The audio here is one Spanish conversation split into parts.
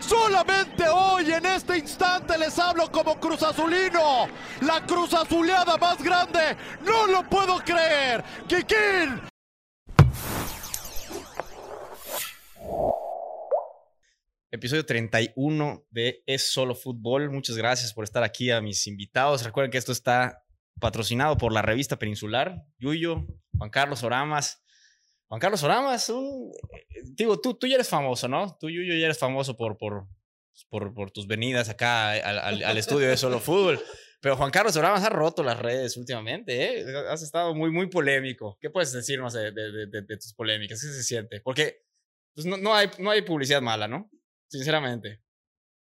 Solamente hoy, en este instante, les hablo como Cruz Azulino. La Cruz Azuleada más grande. No lo puedo creer. Kikín. Episodio 31 de Es Solo Fútbol. Muchas gracias por estar aquí a mis invitados. Recuerden que esto está patrocinado por la revista Peninsular, Yuyo, Juan Carlos Oramas. Juan Carlos Oramas, un, eh, digo, tú, tú ya eres famoso, ¿no? Tú, Yuyo, ya eres famoso por, por, por, por tus venidas acá al, al, al estudio de Solo Fútbol. Pero Juan Carlos Oramas ha roto las redes últimamente, ¿eh? Has estado muy, muy polémico. ¿Qué puedes decirnos de, de, de, de tus polémicas? ¿Qué se siente? Porque pues, no, no, hay, no hay publicidad mala, ¿no? Sinceramente.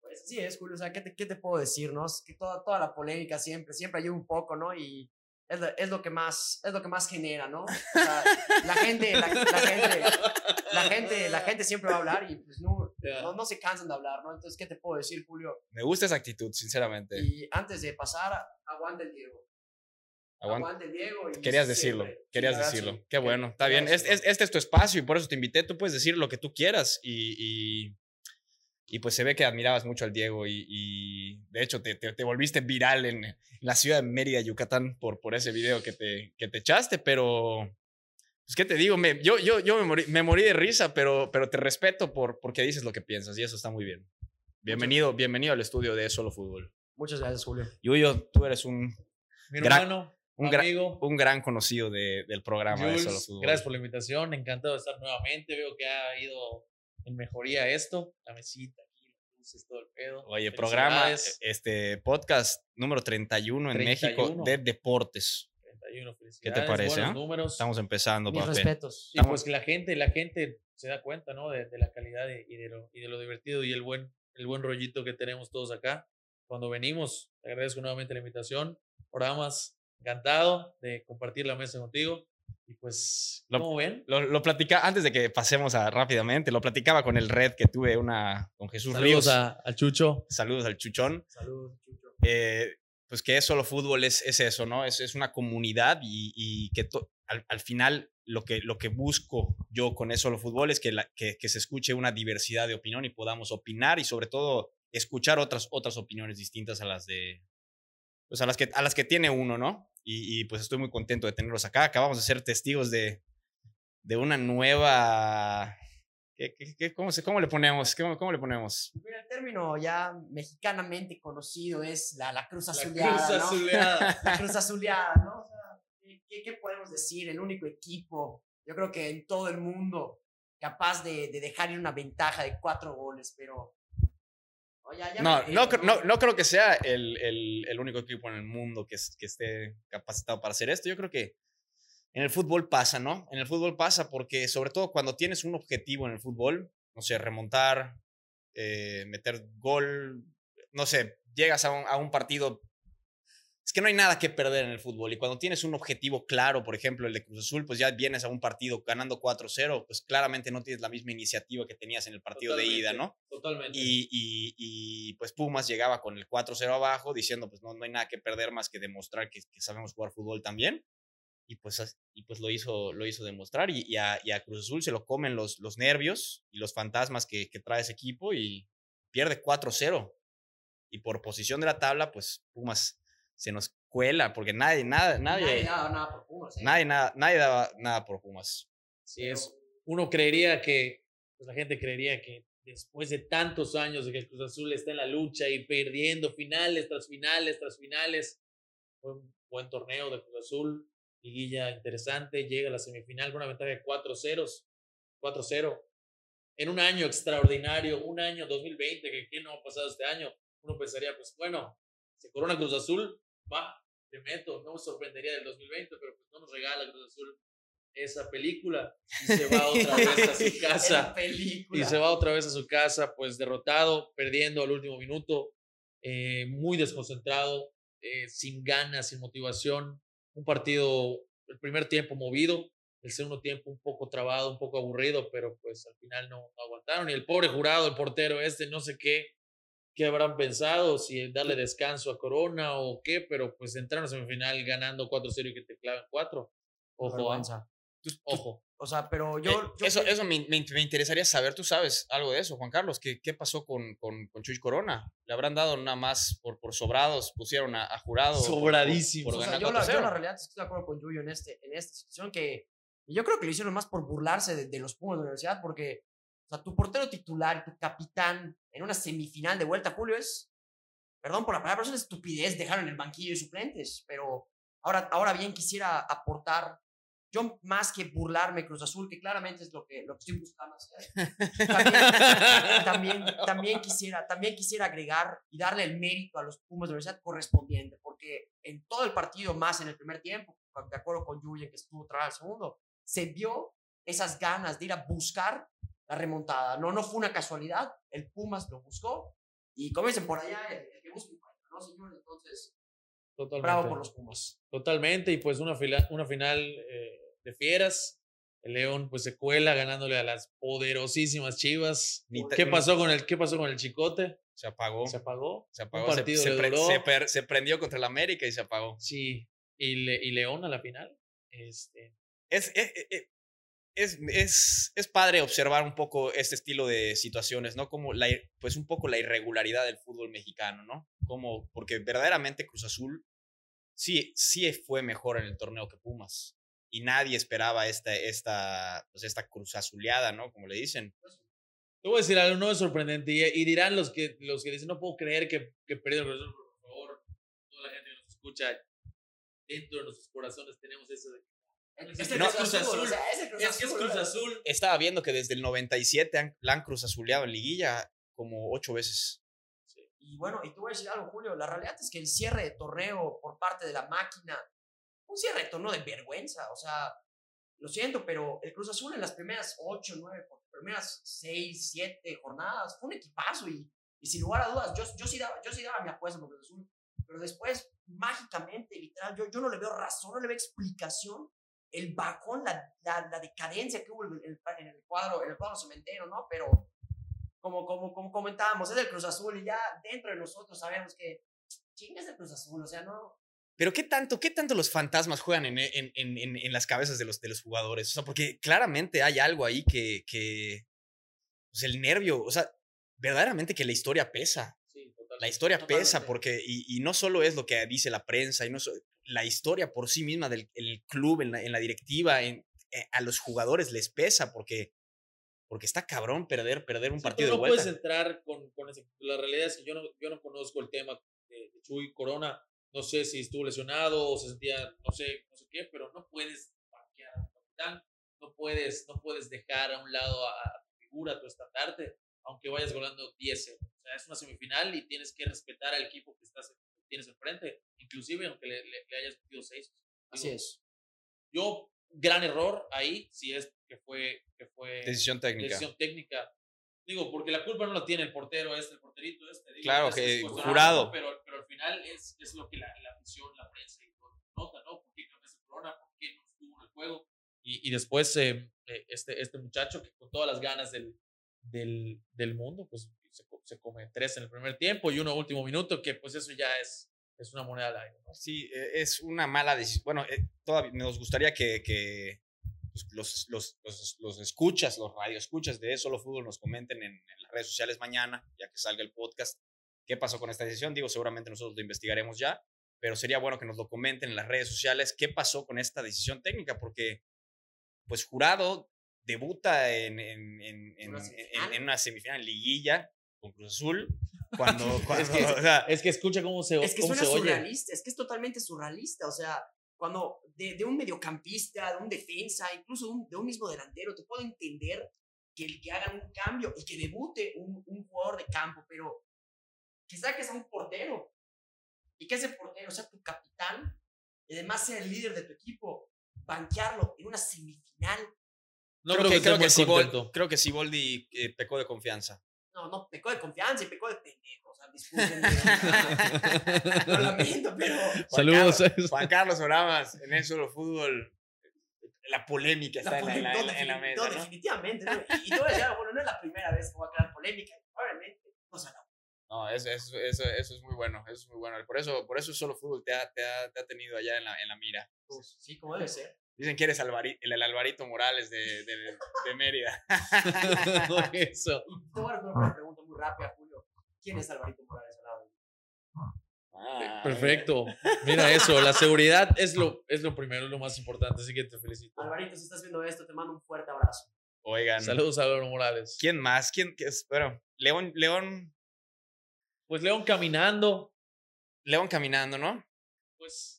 Pues sí es, Julio. O sea, ¿qué te, qué te puedo decir, no? Es que toda, toda la polémica siempre, siempre hay un poco, ¿no? Y es lo, es lo, que, más, es lo que más genera, ¿no? O sea, la gente, la, la, gente, la gente, la gente siempre va a hablar y pues no, yeah. no, no, se cansan de hablar, ¿no? Entonces, ¿qué te puedo decir, Julio? Me gusta esa actitud, sinceramente. Y antes de pasar, aguante el Diego. Aguante, el Diego. Y querías decirlo, querías sí, decirlo. Sí. Qué bueno, está bien. Este, este, es tu espacio y por eso te invité. Tú puedes decir lo que tú quieras y, y y pues se ve que admirabas mucho al Diego y, y de hecho te, te, te, volviste viral en la ciudad de Mérida, Yucatán, por, por ese video que te, que te echaste, pero pues qué te digo, me, yo, yo, yo me, morí, me morí de risa, pero, pero te respeto por porque dices lo que piensas y eso está muy bien. Bienvenido, bienvenido al estudio de Solo Fútbol. Muchas gracias, Julio. Yuyo, tú eres un Mi gran, hermano, un, amigo, gran, un gran conocido de, del programa Jules, de Solo Fútbol. Gracias por la invitación, encantado de estar nuevamente. Veo que ha ido en mejoría esto, la mesita, todo el pedo. Oye, programa, este podcast número 31 en 31. México de deportes. 31, ¿Qué te parece? Eh? números. Estamos empezando, Mis papi. respetos. Y pues que la gente, la gente se da cuenta, ¿no? De, de la calidad de, y, de lo, y de lo divertido y el buen, el buen rollito que tenemos todos acá. Cuando venimos, te agradezco nuevamente la invitación. Programas, encantado de compartir la mesa contigo. Y pues, ¿cómo lo, ven? Lo, lo platicaba, antes de que pasemos a rápidamente, lo platicaba con el Red que tuve una con Jesús Saludos Ríos. A, al Chucho. Saludos al Chuchón. Saludos, Chucho. Eh, pues que es solo fútbol es, es eso, ¿no? Es, es una comunidad y, y que to, al, al, final lo que, lo que busco yo con eso solo fútbol es que, la, que, que se escuche una diversidad de opinión y podamos opinar y sobre todo escuchar otras, otras opiniones distintas a las de, pues a las que, a las que tiene uno, ¿no? Y, y, pues estoy muy contento de tenerlos acá. Acabamos de ser testigos de, de una nueva... ¿Qué, qué, qué, cómo, se, ¿Cómo le ponemos? ¿Cómo, ¿Cómo, le ponemos? Mira, el término ya mexicanamente conocido es la, la cruz azuleada. La cruz azuleada. ¿no? la cruz azuleada, ¿no? O sea, ¿qué, ¿qué, podemos decir? El único equipo, yo creo que en todo el mundo, capaz de, de dejar ir una ventaja de cuatro goles, pero ya, ya no, no, no, no, creo que sea el, el, el, único equipo en el mundo que, que esté capacitado para hacer esto. Yo creo que en el fútbol pasa, ¿no? En el fútbol pasa porque sobre todo cuando tienes un objetivo en el fútbol, no sé, remontar, eh, meter gol, no sé, llegas a un, a un partido es que no hay nada que perder en el fútbol. Y cuando tienes un objetivo claro, por ejemplo, el de Cruz Azul, pues ya vienes a un partido ganando 4-0, pues claramente no tienes la misma iniciativa que tenías en el partido Totalmente. de ida, ¿no? Totalmente. Y, y, y, pues Pumas llegaba con el 4-0 abajo, diciendo, pues no, no hay nada que perder más que demostrar que, que sabemos jugar fútbol también. Y pues, y pues lo, hizo, lo hizo demostrar. Y, y, a, y, a, Cruz Azul se lo comen los, los nervios y los fantasmas que, que trae ese equipo y pierde 4-0. Y por posición de la tabla, pues Pumas se nos cuela, porque nadie, nada, nadie, nadie daba nada por Pumas. ¿eh? Nadie, nada, nadie daba nada por Pumas. Sí, es. Uno creería que, pues la gente creería que después de tantos años de que el Cruz Azul está en la lucha y perdiendo finales tras finales tras finales, fue un buen torneo de Cruz Azul, liguilla interesante, llega a la semifinal con una ventaja de 4 ceros, 4-0. En un año extraordinario, un año 2020, que ¿qué no ha pasado este año? Uno pensaría, pues bueno, se corona Cruz Azul, va, te meto, no me sorprendería del 2020, pero pues no nos regala Cruz Azul esa película y se va otra vez a su casa. y se va otra vez a su casa, pues derrotado, perdiendo al último minuto, eh, muy desconcentrado, eh, sin ganas, sin motivación. Un partido, el primer tiempo movido, el segundo tiempo un poco trabado, un poco aburrido, pero pues al final no, no aguantaron. Y el pobre jurado, el portero este, no sé qué, qué habrán pensado, si darle descanso a Corona o qué, pero pues entraron a semifinal ganando 4-0 y que te clavan 4. Ojo, Vergüenza. Ojo. O sea, pero Eh, yo... yo eso creo- eso me, me- me interesaría saber, tú sabes algo de eso, Juan Carlos, ¿qué, qué pasó con, con, con Chuy Corona? ¿Le habrán dado nada más por, por sobrados? ¿Pusieron a, a jurado? por- por- Sobradísimo. por o sea, yo, la, yo 4-0? la realidad estoy de acuerdo con Yuyo en, este, en esta situación que yo creo que lo hicieron más por burlarse de, de los Pumas de la universidad porque o sea, tu portero titular, tu capitán en una semifinal de vuelta, Julio, es, perdón por la palabra, pero es una estupidez dejar en el banquillo de suplentes, pero ahora, ahora bien quisiera aportar, yo más que burlarme Cruz Azul, que claramente es lo que, lo que estoy buscando también, también, también, quisiera, también quisiera agregar y darle el mérito a los Pumas de Universidad correspondiente, porque en todo el partido, más en el primer tiempo, de acuerdo con Yuya, que estuvo tras el segundo, se vio esas ganas de ir a buscar la remontada. No, no fue una casualidad, el Pumas lo buscó y como dicen por allá, el, el que busca ¿no, señor? Entonces, Totalmente. bravo por los Pumas. Totalmente, y pues una, fila- una final eh, de fieras. El León pues se cuela ganándole a las poderosísimas Chivas. ¿Qué pasó con el, qué pasó con el Chicote? Se apagó. Se apagó. Se apagó. Un se- partido se, le pre- se per- se prendió contra el América y se apagó. Sí. Y, Le- y León a la final. Este, Es, es, es- es, es, es padre observar un poco este estilo de situaciones, ¿no? Como la, pues un poco la irregularidad del fútbol mexicano, ¿no? Como, porque verdaderamente Cruz Azul sí, sí fue mejor en el torneo que Pumas. Y nadie esperaba esta, esta, pues esta cruz azuleada, ¿no? Como le dicen. Te voy a decir algo, no es sorprendente. Y, dirán los que, los que dicen, no puedo creer que, que perdió el Cruz Azul", por favor. Toda la gente que nos escucha, dentro de nuestros corazones tenemos eso Es Es No, Cruz Cruz Azul, o Azul. sea, es el Cruz Es que es Cruz. Azul. Estaba viendo que desde el 97 han- la han cruz azuleado en liguilla como ocho veces. Y bueno, y te voy a decir algo, Julio, la realidad es que el cierre de torneo por parte de la máquina, un cierre de torneo de vergüenza, o sea, lo siento, pero el Cruz Azul en las primeras 8, 9, primeras 6, 7 jornadas, fue un equipazo y, y sin lugar a dudas, yo, yo, sí daba, yo sí daba mi apuesta por Cruz Azul, pero después, mágicamente, literal, yo, yo no le veo razón, no le veo explicación, el bajón, la, la, la decadencia que hubo en el, en el cuadro, en el cuadro cementero, ¿no? Pero como, como, como comentábamos, es el Cruz Azul y ya dentro de nosotros sabemos que chingas el Cruz Azul, o sea, no. Pero ¿qué tanto, qué tanto los fantasmas juegan en, en, en, en, en las cabezas de los, de los jugadores? O sea, porque claramente hay algo ahí que, que pues el nervio, o sea, verdaderamente que la historia pesa. Sí, totalmente. La historia pesa porque, y, y no solo es lo que dice la prensa, y no so- la historia por sí misma del el club, en la, en la directiva, en, eh, a los jugadores les pesa porque, porque está cabrón perder, perder un Sí, partido tú de no vuelta. puedes entrar con, con ese. La realidad es que yo no, yo no conozco el tema de, de Chuy Corona. No sé si estuvo lesionado o se sentía, no sé, no sé qué, pero no puedes banquear a tu capitán. No puedes, no puedes dejar a un lado a, a tu figura, a tu estandarte, aunque vayas ganando 10 O sea, es una semifinal y tienes que respetar al equipo que estás, tienes enfrente, inclusive aunque le, le- le hayas metido 6. Así es. Yo, gran error ahí, si es que fue, que fue Decisión técnica. decisión técnica. Digo, porque la culpa no la tiene el portero este, el porterito este. Digo, Claro, que es cuestionable, jurado. Pero, pero al final es, es lo que la, la afición, la prensa y todo nota, ¿no? ¿Por qué cambió ese corona? ¿Por qué no estuvo en el juego? Y, y después eh, eh, este, este muchacho que con todas las ganas del, del, del mundo, pues se, se come tres en el primer tiempo y uno último minuto, que pues eso ya es, es una moneda al aire, ¿no? Sí, eh, es una mala decisión. Bueno, eh, todavía nos gustaría que, que pues, los, los, los, los escuchas, los radioescuchas de Solo Fútbol nos comenten en, en las redes sociales mañana, ya que salga el podcast, qué pasó con esta decisión. Digo, seguramente nosotros lo investigaremos ya, pero sería bueno que nos lo comenten en las redes sociales qué pasó con esta decisión técnica, porque pues Jurado debuta en, en, en, en, Una en- semifinal. en una semifinal en liguilla con Cruz Azul, cuando, cuando Es que- o sea, Es que escucha cómo se, Es que cómo suena se oye. surrealista, es que es totalmente surrealista. O sea, cuando de, de un mediocampista, de un defensa, incluso de un, de un mismo delantero, te puedo entender que el que hagan un cambio y que debute un, un jugador de campo, pero que saques a un portero y que ese portero sea tu capitán y además sea el líder de tu equipo, banquearlo en una semifinal. No creo, creo, que, esté creo, que Sibol- contento. creo que Siboldi eh, pecó de confianza. No, no, pecó de confianza y pecó de pendejo. O sea, discúlpenme. Lo lamento, pero. Saludos. Juan Carlos Oramas, en el solo fútbol, la polémica está en, la, en la- en mesa, no, ¿no? definitivamente. ¿no? Y, y te voy a decir algo, bueno, no es la primera vez que voy a crear polémica. Probablemente no será. No, eso, eso, eso, eso es muy bueno, eso es muy bueno. Por eso, por eso solo fútbol te ha, te ha, te ha tenido allá en la, en la mira. Pues, sí, como debe ser. Dicen que eres Alvari- el, el Alvarito Morales de, de, de Mérida. Eso. Y te voy a hacer una pregunta muy rápida, Julio. ¿Quién es Alvarito Morales al lado? Ah, Perfecto. Mira eso, la seguridad es lo, es lo primero, es lo más importante, así que te felicito. Alvarito, si estás viendo esto, te mando un fuerte abrazo. Oigan, Saludos a Álvaro Morales. ¿quién más? ¿Quién? qué es? Bueno, León, León, Pues León caminando, León caminando, ¿no? pues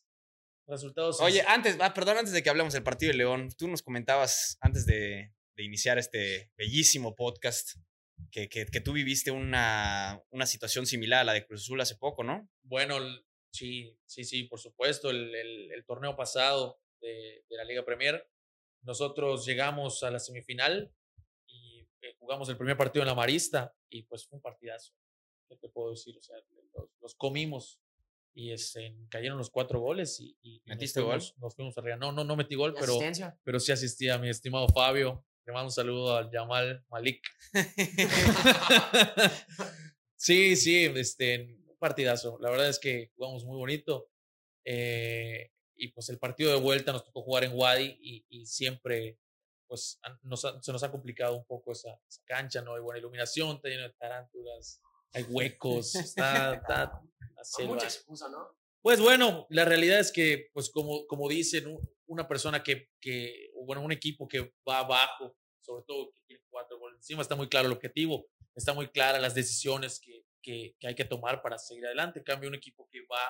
resultados. Oye, antes, ah, perdón, antes de que hablemos del partido de León, tú nos comentabas antes de, de iniciar este bellísimo podcast que, que, que tú viviste una, una situación similar a la de Cruz Azul hace poco, ¿no? Bueno, sí, sí, sí, por supuesto. El, el- el torneo pasado de, de la Liga Premier, nosotros llegamos a la semifinal y eh, jugamos el primer partido en la Marista y pues fue un partidazo. ¿Qué te puedo decir? O sea, los, los comimos y este, cayeron los cuatro goles y, y- y nos ¿Metiste gol? Nos fuimos arriba. No, no, no metí gol, ¿Y pero, asistencia? pero sí asistí a mi estimado Fabio. Le mando un saludo al Jamal Malik. sí, sí, este, un partidazo. La verdad es que jugamos muy bonito. eh, y pues el partido de vuelta nos tocó jugar en Wadi y, y siempre pues han- nos ha- se nos ha complicado un poco esa, esa cancha, no hay buena iluminación, está lleno de tarántulas, hay huecos, está, está mucha excusa, ¿no? Pues bueno, la realidad es que, pues como, como dicen, un- una persona que, que, bueno, un equipo que va abajo, sobre todo que tiene cuatro goles encima, está muy claro el objetivo, está muy clara las decisiones que, que, que hay que tomar para seguir adelante. En cambio, un equipo que va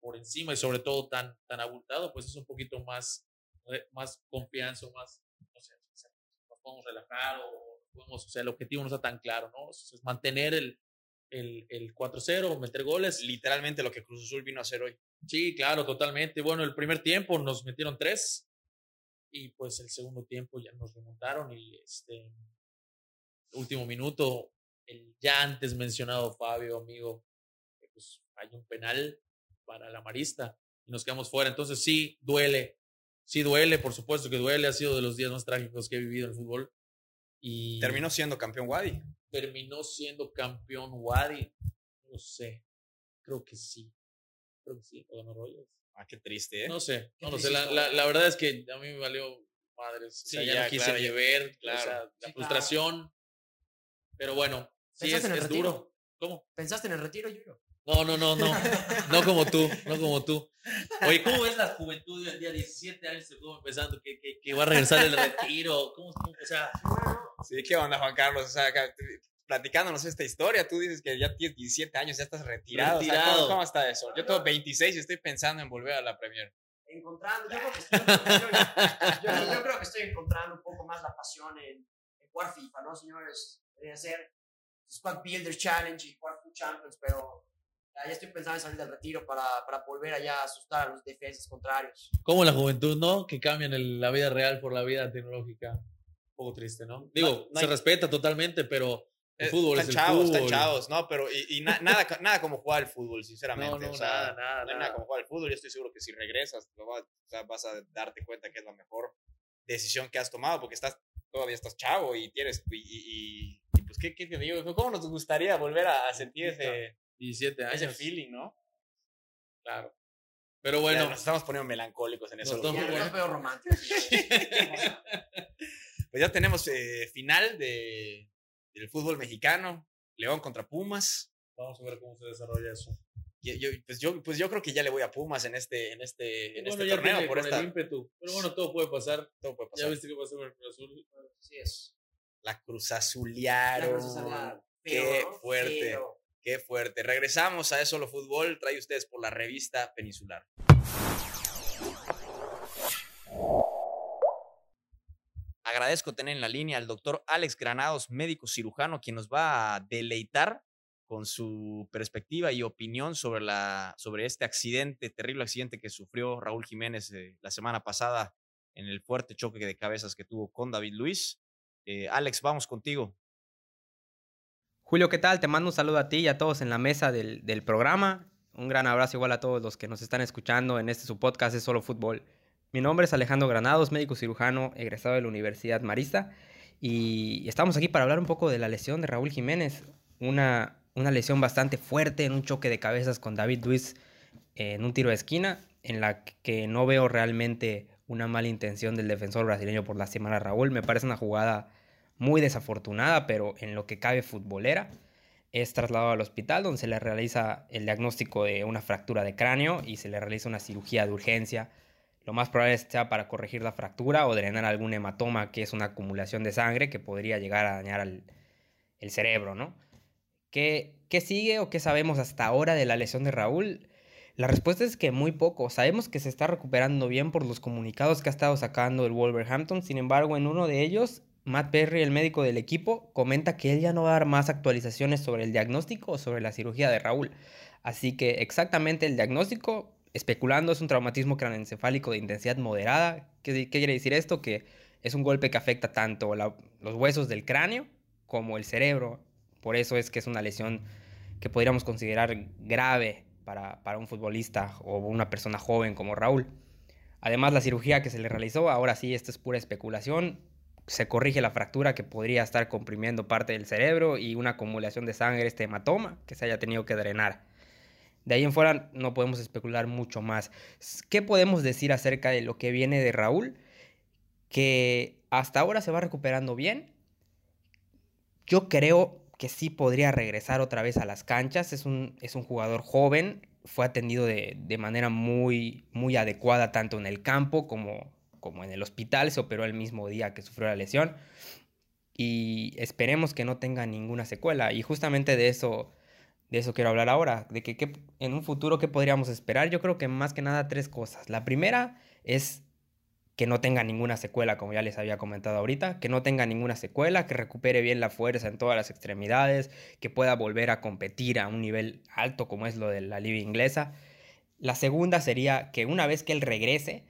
por encima y sobre todo tan, tan abultado, pues es un poquito más, re- más confianza, más, no sé, nos podemos relajar o podemos, o sea, el objetivo no está tan claro, ¿no? Es mantener el, el, el 4-0, meter goles. Literalmente lo que Cruz Azul vino a hacer hoy. Sí, claro, totalmente. Bueno, el primer tiempo nos metieron tres y pues el segundo tiempo ya nos remontaron y este último minuto, el ya antes mencionado Fabio, amigo, pues hay un penal para la Marista y nos quedamos fuera. Entonces sí, duele, sí duele, por supuesto que duele, ha sido de los días más trágicos que he vivido en el fútbol. Y Terminó siendo campeón Wadi. terminó siendo campeón Wadi, no sé, creo que sí, creo que sí, o ganó Royals. Ah, qué triste, ¿eh? No sé, no lo sé. La, la, la verdad es que a mí me valió madres. O sea, Sí, ya, ya, no quise claro, ni ya- ver, claro. o sea, la Sí, claro. frustración. Pero bueno, sí es, ¿Pensaste en el es duro. ¿Cómo? ¿Pensaste en el retiro, Julio? No, no, no, no. No como tú, no como tú. Oye, ¿cómo ves la juventud del día 17 años de fútbol pensando que, que, que va a regresar el retiro? ¿Cómo, cómo, o sea, Sí, ¿qué onda, Juan Carlos? O sea, platicándonos esta historia, tú dices que ya tienes 17 años, ya estás retirado. O sea, ¿cómo- Retirado. ¿cómo, está eso? Yo tengo 26 y estoy pensando en volver a la Premier. Encontrando, yo creo que estoy, yo, yo- yo creo que estoy encontrando un poco más la pasión en, en jugar FIFA, ¿no, señores? Debería ser Squad Builders Challenge y jugar Champions, pero ya, estoy pensando en salir del retiro para, para volver allá a asustar a los defensas contrarios. cómo la juventud, no? Que cambian el- la vida real por la vida tecnológica. Un poco triste, ¿no? Digo, No- no se hay- respeta totalmente, pero el Eh, fútbol están es el chavos, fútbol. están chavos, ¿no? Pero, y, y na- nada, nada como jugar al fútbol, sinceramente. No, no, o sea, nada, nada, no hay nada nada. como jugar al fútbol. Yo estoy seguro que si regresas, lo va- o sea, vas a darte cuenta que es la mejor decisión que has tomado porque estás todavía estás chavo y tienes. Y, y- y, pues, ¿qué, ¿qué te digo? ¿Cómo nos gustaría volver a, a sentir ese, 17 años. ese feeling, no? Claro. Pero Bueno, nos estamos poniendo melancólicos en eso. Nos Ya, veo romántico. Pues ya tenemos eh, final de, del fútbol mexicano. León contra Pumas. vamos a ver cómo se desarrolla eso. Yo- pues, yo, pues yo creo que ya le voy a Pumas en este, en este, en bueno, este ya torneo. tiene Por esta, el ímpetu. Pero bueno, todo puede pasar. todo puede Ya pasar. viste qué pasó con el Cruz Azul. Así es. La Cruz La Azulearon. Cruz Azul, Qué fuerte. Feo. Qué fuerte. Regresamos a Eso Lo Fútbol. Trae ustedes por la revista Peninsular. Agradezco tener en la línea al doctor Alex Granados, médico cirujano, quien nos va a deleitar con su perspectiva y opinión sobre, la, sobre este terrible accidente que sufrió Raúl Jiménez eh, la semana pasada en el fuerte choque de cabezas que tuvo con David Luis. Eh, Alex, vamos contigo. Julio, ¿qué tal? Te mando un saludo a ti y a todos en la mesa del, del programa. Un gran abrazo igual a todos los que nos están escuchando en este su podcast Es Solo Fútbol. Mi nombre es Alejandro Granados, médico cirujano egresado de la Universidad Marista. Y estamos aquí para hablar un poco de la lesión de Raúl Jiménez. Una, una lesión bastante fuerte en un choque de cabezas con David Luis en un tiro de esquina, en la que no veo realmente una mala intención del defensor brasileño por lastimar a Raúl. Me parece una jugada muy desafortunada, pero en lo que cabe futbolera. Es trasladado al hospital donde se le realiza el diagnóstico de una fractura de cráneo y se le realiza una cirugía de urgencia. Lo más probable sea para corregir la fractura o drenar algún hematoma, que es una acumulación de sangre que podría llegar a dañar el cerebro, ¿no? ¿Qué, ¿Qué sigue o qué sabemos hasta ahora de la lesión de Raúl? La respuesta es que muy poco. Sabemos que se está recuperando bien por los comunicados que ha estado sacando el Wolverhampton. Sin embargo, en uno de ellos, Matt Perry, el médico del equipo, comenta que él ya no va a dar más actualizaciones sobre el diagnóstico o sobre la cirugía de Raúl. Así que exactamente el diagnóstico, especulando, es un traumatismo craneoencefálico de intensidad moderada. ¿Qué, quiere decir esto? Que es un golpe que afecta tanto los huesos del cráneo como el cerebro. Por eso es que es una lesión que podríamos considerar grave para, un futbolista o una persona joven como Raúl. Además, la cirugía que se le realizó, ahora sí, esto es pura especulación, se corrige la fractura que podría estar comprimiendo parte del cerebro y una acumulación de sangre, este hematoma, que se haya tenido que drenar. De ahí en fuera no podemos especular mucho más. ¿Qué podemos decir acerca de lo que viene de Raúl? Que hasta ahora se va recuperando bien. Yo creo que sí podría regresar otra vez a las canchas. Es un, es un jugador joven, fue atendido de, manera muy, muy adecuada tanto en el campo como, como en el hospital. Se operó el mismo día que sufrió la lesión. Y esperemos que no tenga ninguna secuela. Y justamente de eso, de eso quiero hablar ahora. De que, en un futuro, ¿qué podríamos esperar? Yo creo que más que nada tres cosas. La primera es que no tenga ninguna secuela, como ya les había comentado ahorita, que no tenga ninguna secuela, que recupere bien la fuerza en todas las extremidades, que pueda volver a competir a un nivel alto como es lo de la liga inglesa. La segunda sería que una vez que él regrese,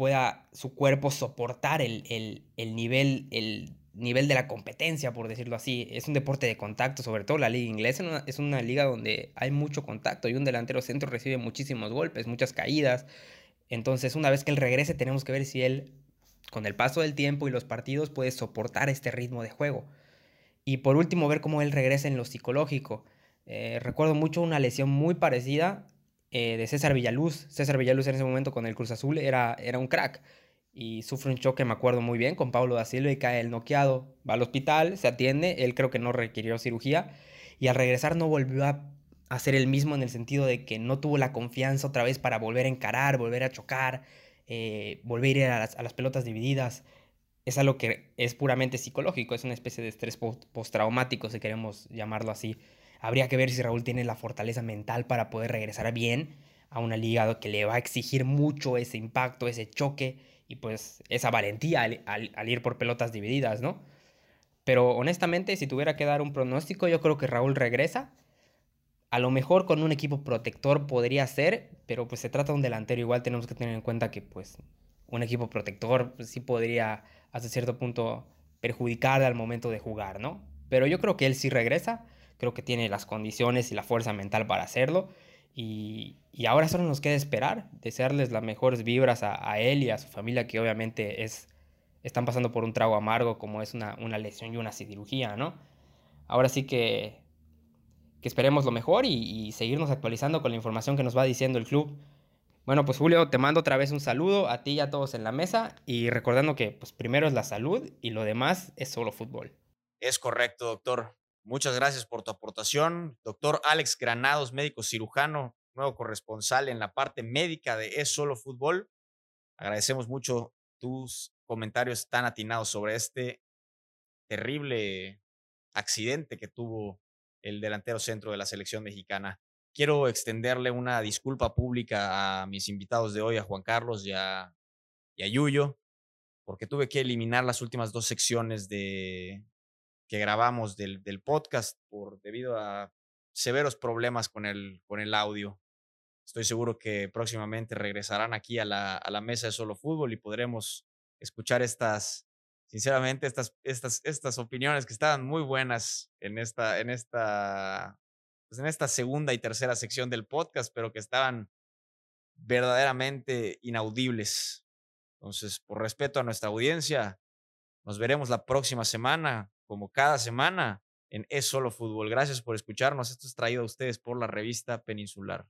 pueda su cuerpo soportar el, nivel, el nivel de la competencia, por decirlo así. Es un deporte de contacto, sobre todo la liga inglesa es una liga donde hay mucho contacto y un delantero centro recibe muchísimos golpes, muchas caídas, entonces, una vez que él regrese, tenemos que ver si él, con el paso del tiempo y los partidos, puede soportar este ritmo de juego. Y por último, ver cómo él regresa en lo psicológico. Eh, recuerdo mucho una lesión muy parecida eh, de César Villaluz. César Villaluz en ese momento con el Cruz Azul era, era un crack. Y sufre un choque, me acuerdo muy bien, con Pablo da Silva y cae el noqueado. Va al hospital, se atiende, él creo que no requirió cirugía. Y al regresar no volvió a hacer el mismo en el sentido de que no tuvo la confianza otra vez para volver a encarar, volver a chocar, eh, volver a ir a las, pelotas divididas. Es algo que es puramente psicológico, es una especie de estrés postraumático, si queremos llamarlo así. Habría que ver si Raúl tiene la fortaleza mental para poder regresar bien a una liga que le va a exigir mucho ese impacto, ese choque y pues esa valentía al, ir por pelotas divididas, ¿no? Pero honestamente, si tuviera que dar un pronóstico, yo creo que Raúl regresa a lo mejor con un equipo protector podría ser, pero pues se trata de un delantero. Igual tenemos que tener en cuenta que pues un equipo protector pues, sí podría hasta cierto punto perjudicar al momento de jugar, ¿no? Pero yo creo que él sí regresa, creo que tiene las condiciones y la fuerza mental para hacerlo. Y, ahora solo nos queda esperar, desearles las mejores vibras a, él y a su familia, que obviamente es, están pasando por un trago amargo como es una, una lesión y una cirugía, ¿no? Ahora sí que que esperemos lo mejor y, seguirnos actualizando con la información que nos va diciendo el club. Bueno, pues Julio, te mando otra vez un saludo a ti y a todos en la mesa y recordando que pues primero es la salud y lo demás es solo fútbol. Es correcto, doctor. Muchas gracias por tu aportación. Doctor Alex Granados, médico cirujano, nuevo corresponsal en la parte médica de Es Solo Fútbol. Agradecemos mucho tus comentarios tan atinados sobre este terrible accidente que tuvo el delantero centro de la selección mexicana. Quiero extenderle una disculpa pública a mis invitados de hoy, a Juan Carlos y a, Yuyo, porque tuve que eliminar las últimas dos secciones de, que grabamos del, podcast por, debido a severos problemas con el, con el audio. Estoy seguro que próximamente regresarán aquí a la, a la mesa de solo fútbol y podremos escuchar estas sinceramente, estas, estas, estas opiniones que estaban muy buenas en esta, en esta, pues en esta segunda y tercera sección del podcast, pero que estaban verdaderamente inaudibles. Entonces, por respeto a nuestra audiencia, nos veremos la próxima semana, como cada semana, en Es Solo Fútbol. Gracias por escucharnos. Esto es traído a ustedes por la revista Peninsular.